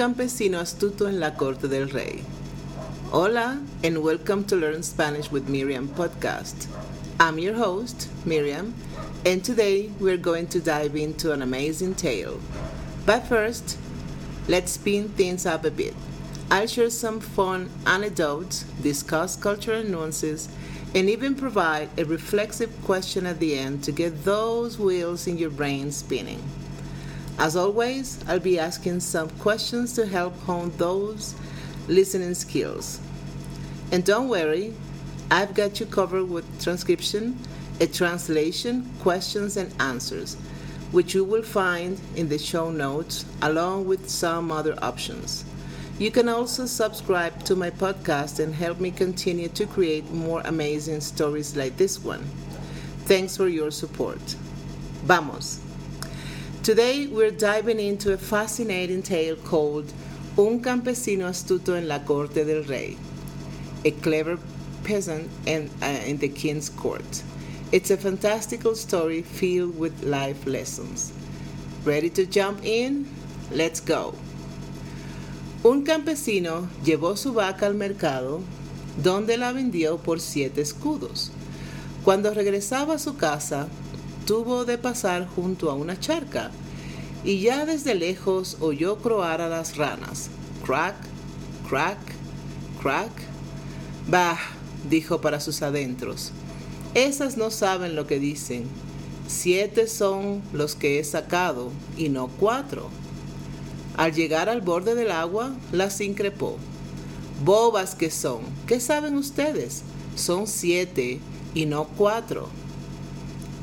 campesino astuto en la corte del rey. Hola, and welcome to Learn Spanish with Miriam podcast. I'm your host, Miriam, and today we're going to dive into an amazing tale. But first, let's spin things up a bit. I'll share some fun anecdotes, discuss cultural nuances, and even provide a reflexive question at the end to get those wheels in your brain spinning. As always, I'll be asking some questions to help hone those listening skills. And don't worry, I've got you covered with transcription, a translation, questions, and answers, which you will find in the show notes along with some other options. You can also subscribe to my podcast and help me continue to create more amazing stories like this one. Thanks for your support. Vamos! Today we're diving into a fascinating tale called Un campesino astuto en la corte del rey, a clever peasant in, uh, in the king's court. It's a fantastical story filled with life lessons. Ready to jump in? Let's go. Un campesino llevó su vaca al mercado donde la vendió por siete escudos. Cuando regresaba a su casa, tuvo de pasar junto a una charca y ya desde lejos oyó croar a las ranas. Crack, crack, crack. Bah, dijo para sus adentros. Esas no saben lo que dicen. Siete son los que he sacado y no cuatro. Al llegar al borde del agua, las increpó. Bobas que son. ¿Qué saben ustedes? Son siete y no cuatro.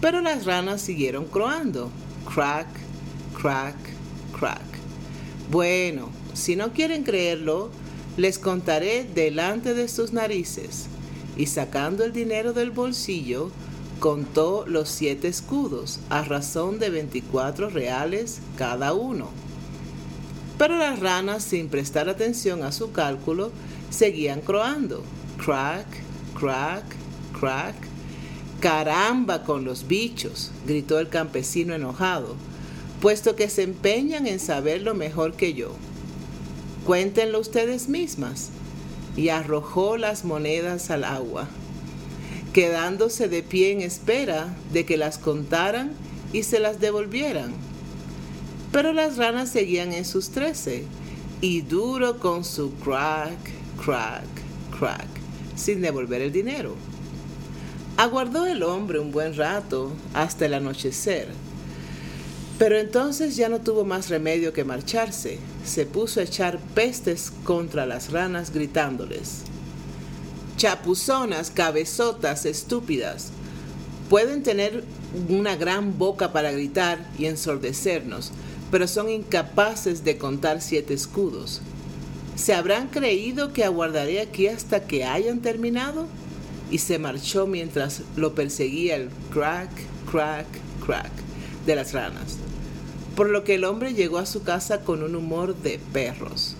Pero las ranas siguieron croando. Crack, crack, crack. Bueno, si no quieren creerlo, les contaré delante de sus narices. Y sacando el dinero del bolsillo, contó los siete escudos, a razón de 24 reales cada uno. Pero las ranas, sin prestar atención a su cálculo, seguían croando. Crack, crack, crack. Caramba con los bichos, gritó el campesino enojado, puesto que se empeñan en saberlo mejor que yo. Cuéntenlo ustedes mismas. Y arrojó las monedas al agua, quedándose de pie en espera de que las contaran y se las devolvieran. Pero las ranas seguían en sus trece, y duro con su crack, crack, crack, sin devolver el dinero. Aguardó el hombre un buen rato hasta el anochecer, pero entonces ya no tuvo más remedio que marcharse. Se puso a echar pestes contra las ranas gritándoles. Chapuzonas, cabezotas, estúpidas. Pueden tener una gran boca para gritar y ensordecernos, pero son incapaces de contar siete escudos. ¿Se habrán creído que aguardaré aquí hasta que hayan terminado? Y se marchó mientras lo perseguía el crack, crack, crack de las ranas, por lo que el hombre llegó a su casa con un humor de perros.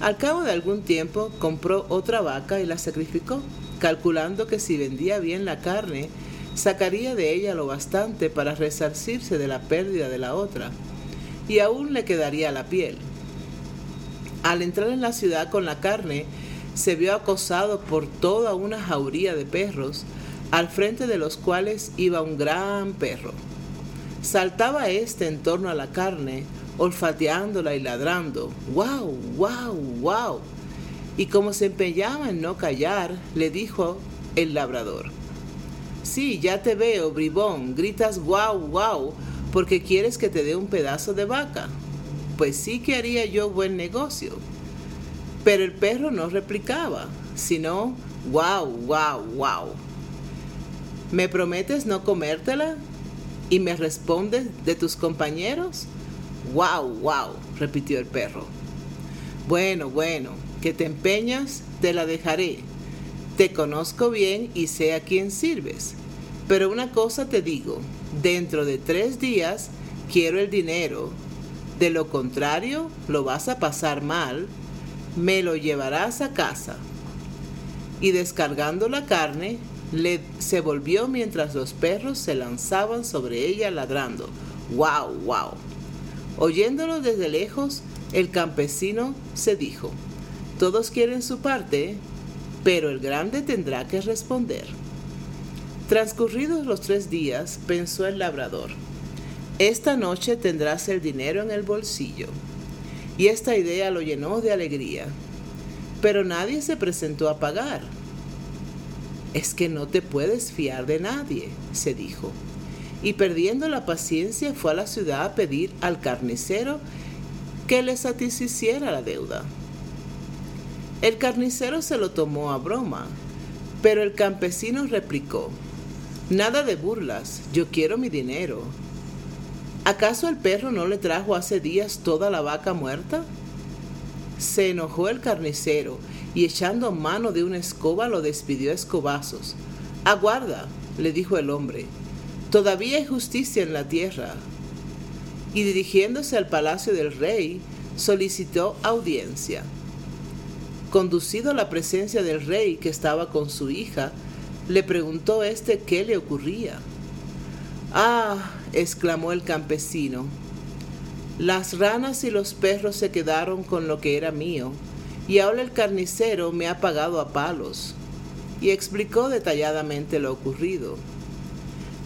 Al cabo de algún tiempo compró otra vaca y la sacrificó, calculando que si vendía bien la carne, sacaría de ella lo bastante para resarcirse de la pérdida de la otra, y aún le quedaría la piel. Al entrar en la ciudad con la carne, se vio acosado por toda una jauría de perros, al frente de los cuales iba un gran perro. Saltaba éste en torno a la carne, olfateándola y ladrando, ¡Wow, wow, wow! Y como se empeñaba en no callar, le dijo el labrador, Sí, ya te veo, bribón, gritas guau, guau, porque quieres que te dé un pedazo de vaca. Pues sí que haría yo buen negocio. Pero el perro no replicaba, sino wow, wow, wow. ¿Me prometes no comértela? ¿Y me respondes de tus compañeros? Wow, wow, repitió el perro. Bueno, bueno, que te empeñas, te la dejaré. Te conozco bien y sé a quién sirves. Pero una cosa te digo, dentro de tres días quiero el dinero. De lo contrario, lo vas a pasar mal me lo llevarás a casa. Y descargando la carne, se volvió mientras los perros se lanzaban sobre ella ladrando. ¡Wow, wow! Oyéndolo desde lejos, El campesino se dijo, todos quieren su parte, pero el grande tendrá que responder. Transcurridos los tres días, pensó el labrador, esta noche tendrás el dinero en el bolsillo. Y esta idea lo llenó de alegría. Pero nadie se presentó a pagar. Es que no te puedes fiar de nadie, se dijo. Y perdiendo la paciencia fue a la ciudad a pedir al carnicero que le satisficiera la deuda. El carnicero se lo tomó a broma, pero el campesino replicó, Nada de burlas, yo quiero mi dinero. ¿Acaso el perro no le trajo hace días toda la vaca muerta? Se enojó el carnicero y echando mano de una escoba lo despidió a escobazos. Aguarda, le dijo el hombre, todavía hay justicia en la tierra. Y dirigiéndose al palacio del rey, solicitó audiencia. Conducido a la presencia del rey que estaba con su hija, le preguntó éste qué le ocurría. Ah, exclamó el campesino, las ranas y los perros se quedaron con lo que era mío, y ahora el carnicero me ha pagado a palos. Y explicó detalladamente lo ocurrido.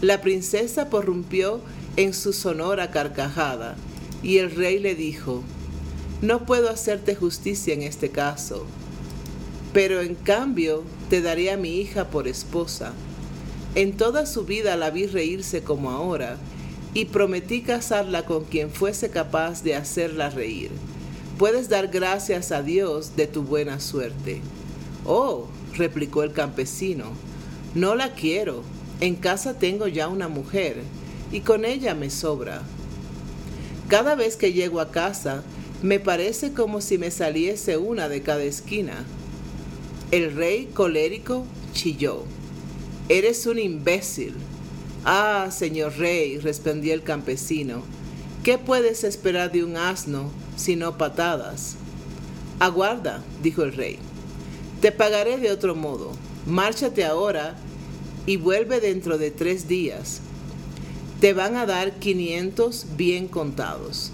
La princesa porrumpió en su sonora carcajada, y el rey le dijo, No puedo hacerte justicia en este caso, pero en cambio te daré a mi hija por esposa en toda su vida la vi reírse como ahora, y prometí casarla con quien fuese capaz de hacerla reír. Puedes dar gracias a Dios de tu buena suerte. Oh, replicó el campesino, no la quiero. En casa tengo ya una mujer, y con ella me sobra. Cada vez que llego a casa, me parece como si me saliese una de cada esquina. El rey colérico chilló. Eres un imbécil. Ah, señor rey, respondió el campesino, ¿qué puedes esperar de un asno sino patadas? Aguarda, dijo el rey. Te pagaré de otro modo. Márchate ahora y vuelve dentro de tres días. Te van a dar quinientos bien contados.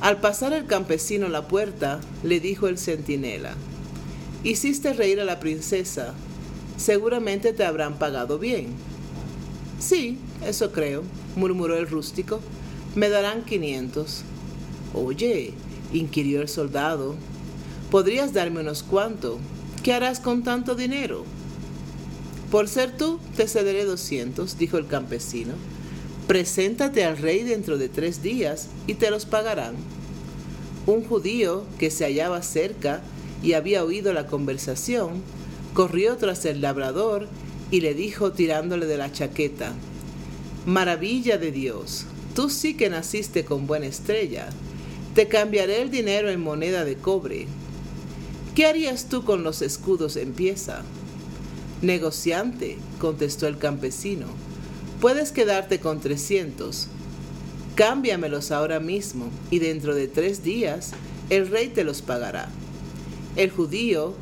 Al pasar el campesino la puerta, le dijo el centinela, Hiciste reír a la princesa, seguramente te habrán pagado bien. Sí, eso creo, murmuró el rústico. Me darán quinientos. Oye, inquirió el soldado, ¿podrías darme unos cuantos? ¿Qué harás con tanto dinero? Por ser tú, te cederé doscientos, dijo el campesino. Preséntate al rey dentro de tres días y te los pagarán. Un judío que se hallaba cerca y había oído la conversación, corrió tras el labrador y le dijo tirándole de la chaqueta, Maravilla de Dios, tú sí que naciste con buena estrella, te cambiaré el dinero en moneda de cobre. ¿Qué harías tú con los escudos en pieza? Negociante, contestó el campesino, puedes quedarte con trescientos. Cámbiamelos ahora mismo y dentro de tres días el rey te los pagará. El judío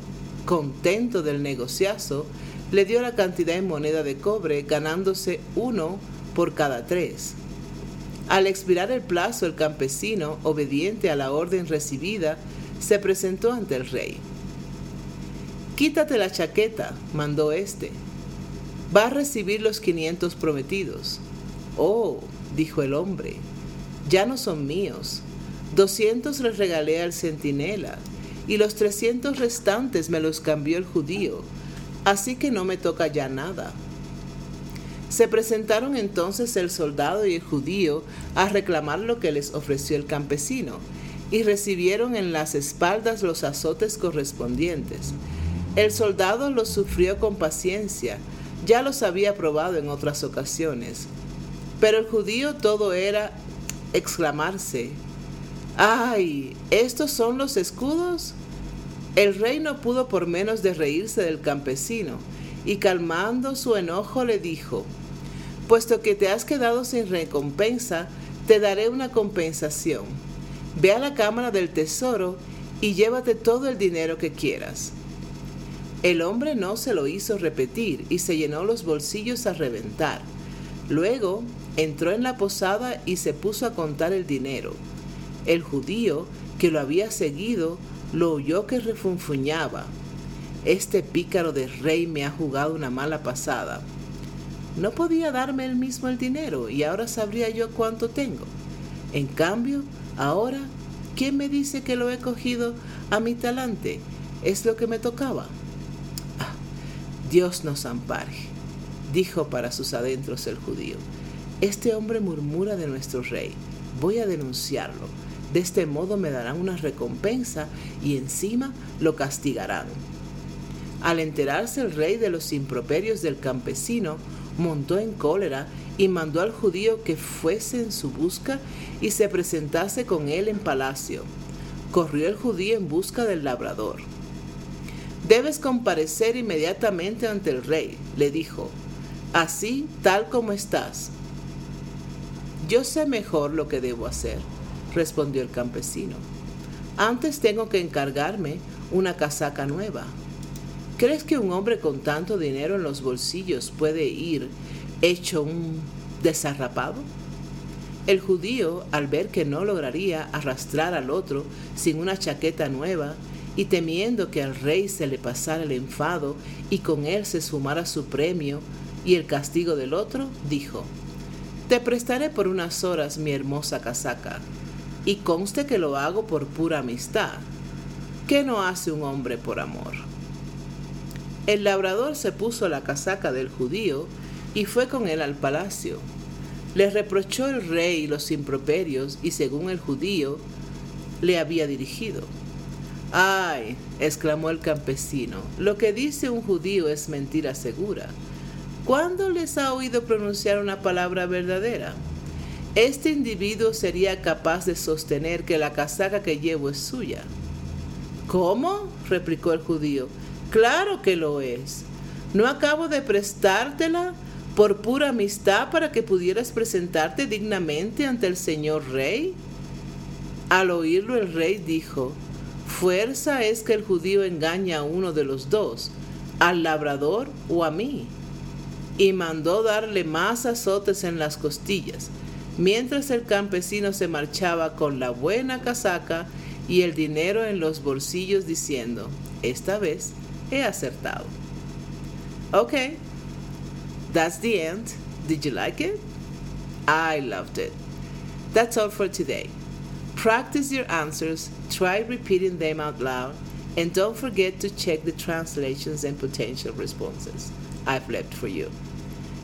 contento del negociazo, le dio la cantidad en moneda de cobre, ganándose uno por cada tres. Al expirar el plazo, el campesino, obediente a la orden recibida, se presentó ante el rey. Quítate la chaqueta, mandó éste. Va a recibir los quinientos prometidos. Oh, dijo el hombre, ya no son míos. Doscientos les regalé al centinela y los trescientos restantes me los cambió el judío, así que no me toca ya nada. Se presentaron entonces el soldado y el judío a reclamar lo que les ofreció el campesino, y recibieron en las espaldas los azotes correspondientes. El soldado los sufrió con paciencia, ya los había probado en otras ocasiones. Pero el judío todo era exclamarse, ¡Ay! ¿Estos son los escudos? El rey no pudo por menos de reírse del campesino, y calmando su enojo le dijo, Puesto que te has quedado sin recompensa, te daré una compensación. Ve a la cámara del tesoro y llévate todo el dinero que quieras. El hombre no se lo hizo repetir y se llenó los bolsillos a reventar. Luego entró en la posada y se puso a contar el dinero. El judío, que lo había seguido, lo oyó que refunfuñaba. Este pícaro de rey me ha jugado una mala pasada. No podía darme él mismo el dinero y ahora sabría yo cuánto tengo. En cambio, ahora, ¿quién me dice que lo he cogido a mi talante? Es lo que me tocaba. Ah, Dios nos ampare, dijo para sus adentros el judío. Este hombre murmura de nuestro rey. Voy a denunciarlo. De este modo me darán una recompensa y encima lo castigarán. Al enterarse el rey de los improperios del campesino, montó en cólera y mandó al judío que fuese en su busca y se presentase con él en palacio. Corrió el judío en busca del labrador. Debes comparecer inmediatamente ante el rey, le dijo, así tal como estás. Yo sé mejor lo que debo hacer, respondió el campesino. Antes tengo que encargarme una casaca nueva. ¿Crees que un hombre con tanto dinero en los bolsillos puede ir hecho un desarrapado? El judío, al ver que no lograría arrastrar al otro sin una chaqueta nueva, y temiendo que al rey se le pasara el enfado y con él se sumara su premio y el castigo del otro, dijo, Te prestaré por unas horas mi hermosa casaca, y conste que lo hago por pura amistad. ¿Qué no hace un hombre por amor? El labrador se puso la casaca del judío y fue con él al palacio. Le reprochó el rey los improperios y según el judío le había dirigido. Ay, exclamó el campesino, lo que dice un judío es mentira segura. ¿Cuándo les ha oído pronunciar una palabra verdadera? Este individuo sería capaz de sostener que la casaca que llevo es suya. ¿Cómo? replicó el judío. Claro que lo es. ¿No acabo de prestártela por pura amistad para que pudieras presentarte dignamente ante el señor rey? Al oírlo el rey dijo, Fuerza es que el judío engaña a uno de los dos, al labrador o a mí. Y mandó darle más azotes en las costillas, mientras el campesino se marchaba con la buena casaca y el dinero en los bolsillos diciendo, esta vez he acertado. Okay, that's the end. Did you like it? I loved it. That's all for today. Practice your answers, try repeating them out loud, and don't forget to check the translations and potential responses I've left for you.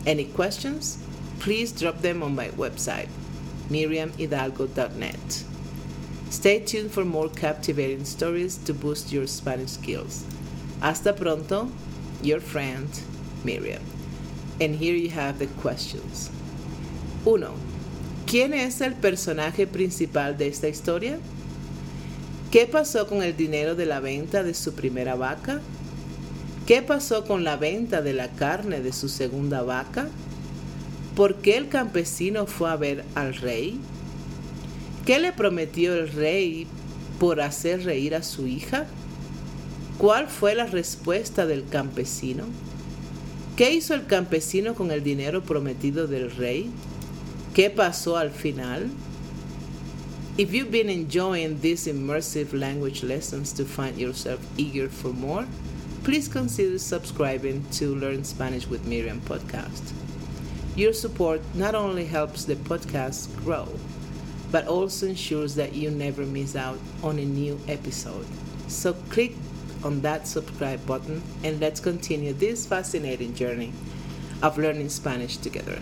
Any questions? Please drop them on my website, miriamhidalgo.net. Stay tuned for more captivating stories to boost your Spanish skills. Hasta pronto, your friend Miriam. And here you have the questions. 1. ¿Quién es el personaje principal de esta historia? ¿Qué pasó con el dinero de la venta de su primera vaca? ¿Qué pasó con la venta de la carne de su segunda vaca? ¿Por qué el campesino fue a ver al rey? ¿Qué le prometió el rey por hacer reír a su hija? ¿Cuál fue la respuesta del campesino? ¿Qué hizo el campesino con el dinero prometido del rey? ¿Qué pasó al final? If you've been enjoying these immersive language lessons to find yourself eager for more, please consider subscribing to Learn Spanish with Miriam podcast. Your support not only helps the podcast grow, but also ensures that you never miss out on a new episode. So click on that subscribe button and let's continue this fascinating journey of learning Spanish together.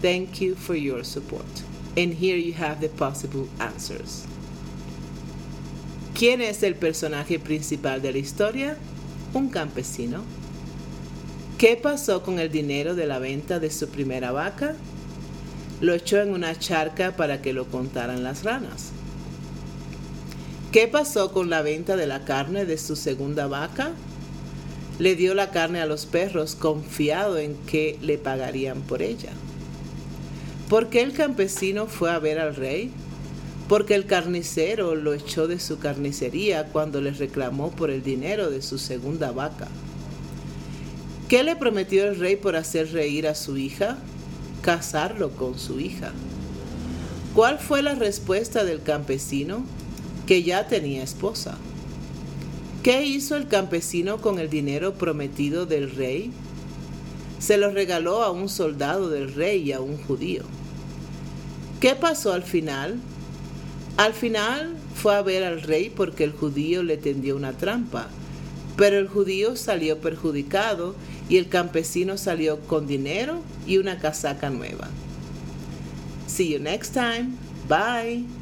Thank you for your support. And here you have the possible answers. ¿Quién es el personaje principal de la historia? Un campesino. ¿Qué pasó con el dinero de la venta de su primera vaca? Lo echó en una charca para que lo contaran las ranas. ¿Qué pasó con la venta de la carne de su segunda vaca? Le dio la carne a los perros confiado en que le pagarían por ella. ¿Por qué el campesino fue a ver al rey? Porque el carnicero lo echó de su carnicería cuando le reclamó por el dinero de su segunda vaca. ¿Qué le prometió el rey por hacer reír a su hija? Casarlo con su hija. ¿Cuál fue la respuesta del campesino? que ya tenía esposa. ¿Qué hizo el campesino con el dinero prometido del rey? Se lo regaló a un soldado del rey y a un judío. ¿Qué pasó al final? Al final fue a ver al rey porque el judío le tendió una trampa, pero el judío salió perjudicado y el campesino salió con dinero y una casaca nueva. See you next time. Bye.